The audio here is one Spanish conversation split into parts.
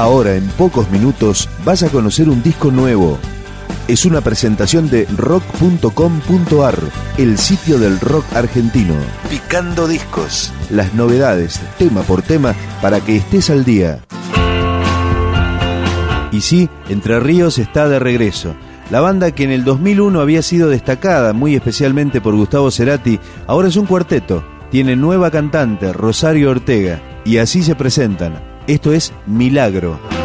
Ahora, en pocos minutos, vas a conocer un disco nuevo. Es una presentación de rock.com.ar, el sitio del rock argentino. Picando discos. Las novedades, tema por tema, para que estés al día. Y sí, Entre Ríos está de regreso. La banda que en el 2001 había sido destacada muy especialmente por Gustavo Cerati, ahora es un cuarteto. Tiene nueva cantante, Rosario Ortega, y así se presentan. Esto es Milagro.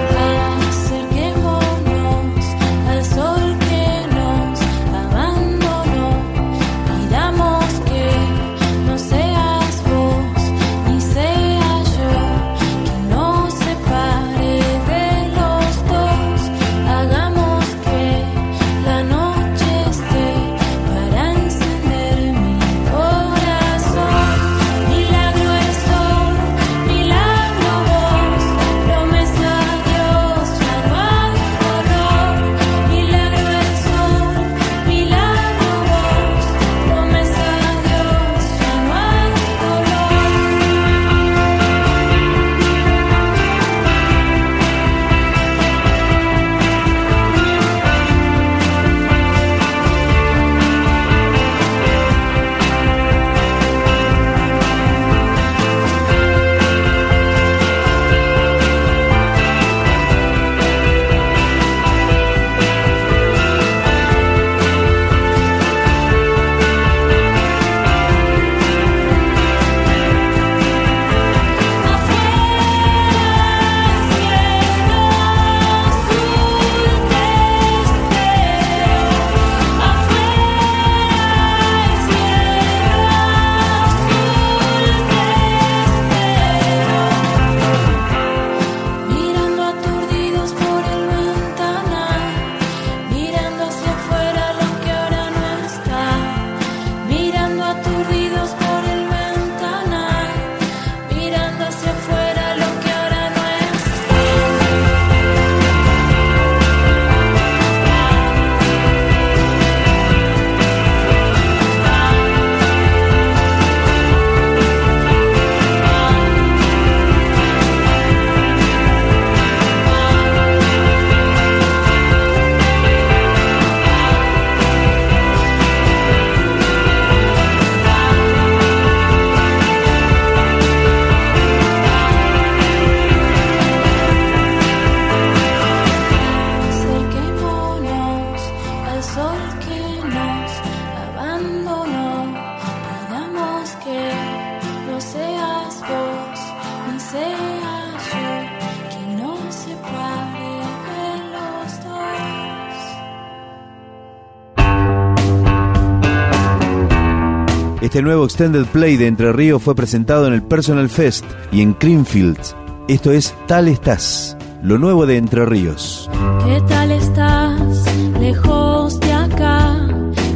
Este nuevo Extended Play de Entre Ríos fue presentado en el Personal Fest y en Creamfields. Esto es Tal Estás, lo nuevo de Entre Ríos. ¿Qué tal estás? Lejos de acá,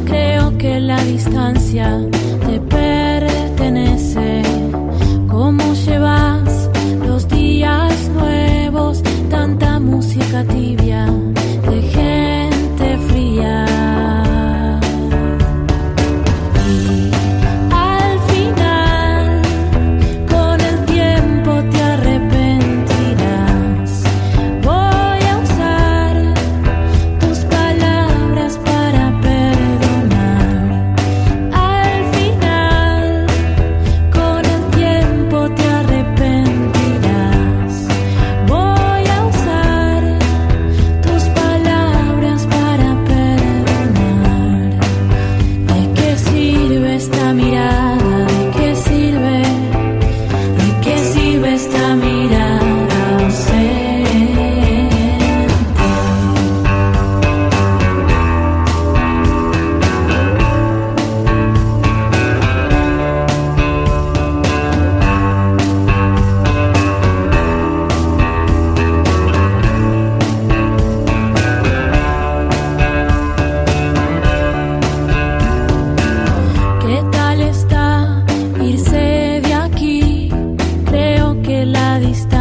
creo que la distancia música tibia.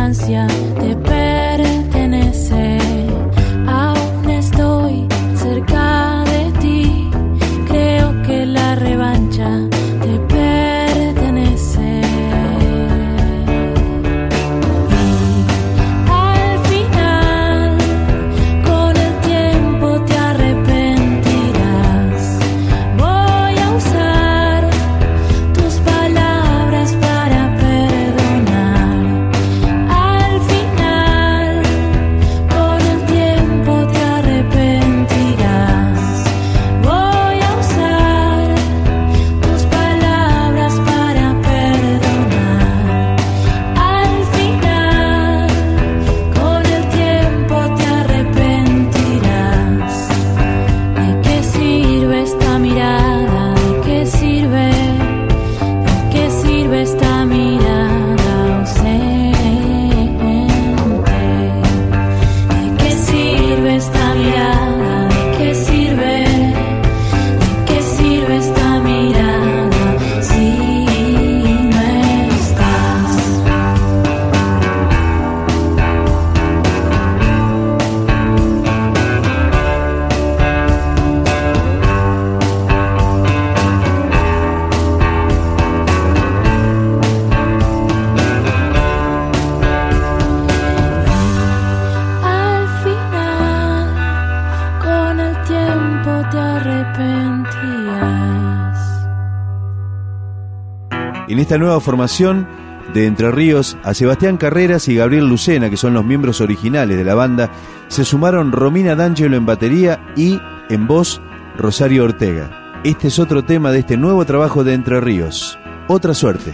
distancia, esta nueva formación de Entre Ríos, a Sebastián Carreras y Gabriel Lucena, que son los miembros originales de la banda, se sumaron Romina D'Angelo en batería y, en voz, Rosario Ortega. Este es otro tema de este nuevo trabajo de Entre Ríos. Otra suerte.